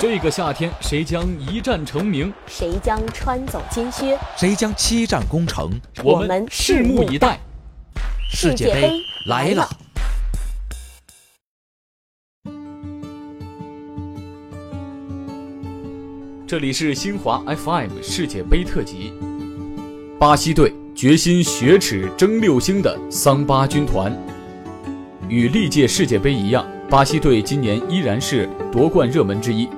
这个夏天，谁将一战成名？谁将穿走金靴？谁将七战攻城？我们拭目以待。世界杯来了！这里是新华 FM 世界杯特辑。巴西队决心雪耻争六星的桑巴军团，与历届世界杯一样，巴西队今年依然是夺冠热门之一。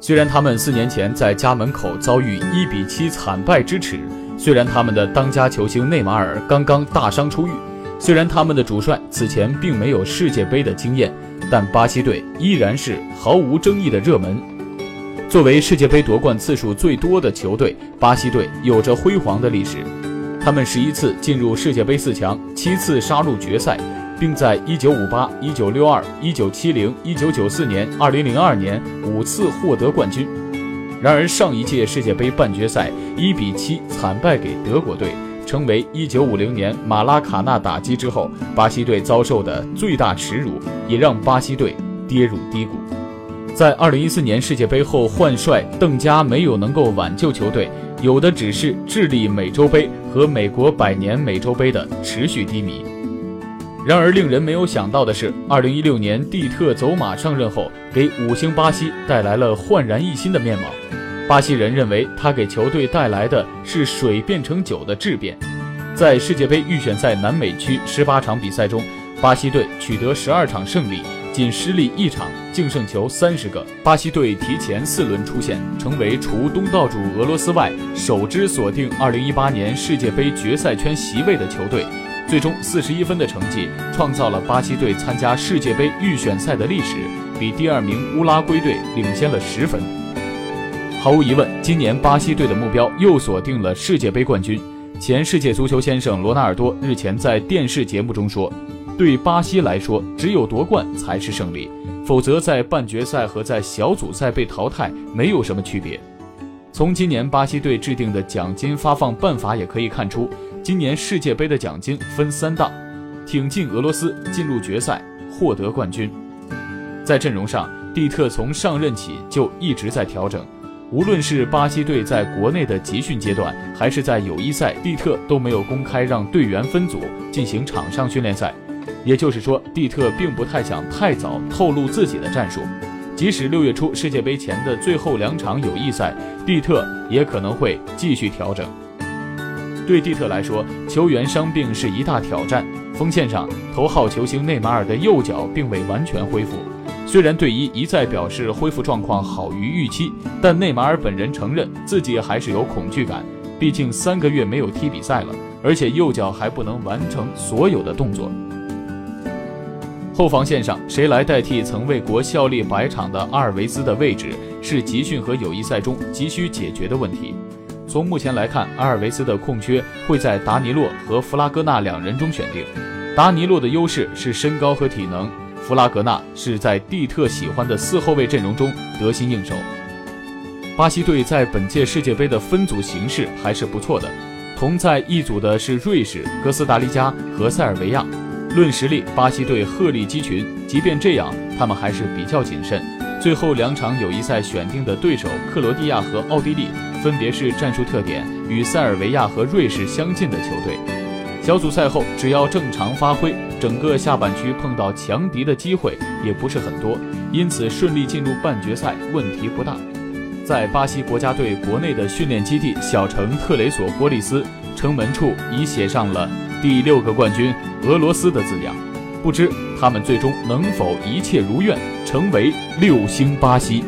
虽然他们四年前在家门口遭遇一比七惨败之耻，虽然他们的当家球星内马尔刚刚大伤出狱，虽然他们的主帅此前并没有世界杯的经验，但巴西队依然是毫无争议的热门。作为世界杯夺冠次数最多的球队，巴西队有着辉煌的历史。他们十一次进入世界杯四强，七次杀入决赛。并在1958、1962、1970、1994年、2002年五次获得冠军。然而，上一届世界杯半决赛1比7惨败给德国队，成为1950年马拉卡纳打击之后巴西队遭受的最大耻辱，也让巴西队跌入低谷。在2014年世界杯后换帅，邓加没有能够挽救球队，有的只是智利美洲杯和美国百年美洲杯的持续低迷。然而，令人没有想到的是，二零一六年蒂特走马上任后，给五星巴西带来了焕然一新的面貌。巴西人认为他给球队带来的是水变成酒的质变。在世界杯预选赛南美区十八场比赛中，巴西队取得十二场胜利，仅失利一场，净胜球三十个。巴西队提前四轮出线，成为除东道主俄罗斯外首支锁定二零一八年世界杯决赛圈席位的球队。最终四十一分的成绩，创造了巴西队参加世界杯预选赛的历史，比第二名乌拉圭队领先了十分。毫无疑问，今年巴西队的目标又锁定了世界杯冠军。前世界足球先生罗纳尔多日前在电视节目中说：“对巴西来说，只有夺冠才是胜利，否则在半决赛和在小组赛被淘汰没有什么区别。”从今年巴西队制定的奖金发放办法也可以看出。今年世界杯的奖金分三档：挺进俄罗斯，进入决赛，获得冠军。在阵容上，蒂特从上任起就一直在调整，无论是巴西队在国内的集训阶段，还是在友谊赛，蒂特都没有公开让队员分组进行场上训练赛。也就是说，蒂特并不太想太早透露自己的战术，即使六月初世界杯前的最后两场友谊赛，蒂特也可能会继续调整。对蒂特来说，球员伤病是一大挑战。锋线上，头号球星内马尔的右脚并未完全恢复。虽然队医一再表示恢复状况好于预期，但内马尔本人承认自己还是有恐惧感。毕竟三个月没有踢比赛了，而且右脚还不能完成所有的动作。后防线上，谁来代替曾为国效力百场的阿尔维斯的位置，是集训和友谊赛中急需解决的问题。从目前来看，阿尔维斯的空缺会在达尼洛和弗拉戈纳两人中选定。达尼洛的优势是身高和体能，弗拉格纳是在蒂特喜欢的四后卫阵容中得心应手。巴西队在本届世界杯的分组形势还是不错的，同在一组的是瑞士、哥斯达黎加和塞尔维亚。论实力，巴西队鹤立鸡群，即便这样，他们还是比较谨慎。最后两场友谊赛选定的对手克罗地亚和奥地利。分别是战术特点与塞尔维亚和瑞士相近的球队。小组赛后，只要正常发挥，整个下半区碰到强敌的机会也不是很多，因此顺利进入半决赛问题不大。在巴西国家队国内的训练基地小城特雷索波利斯，城门处已写上了“第六个冠军俄罗斯”的字样。不知他们最终能否一切如愿，成为六星巴西。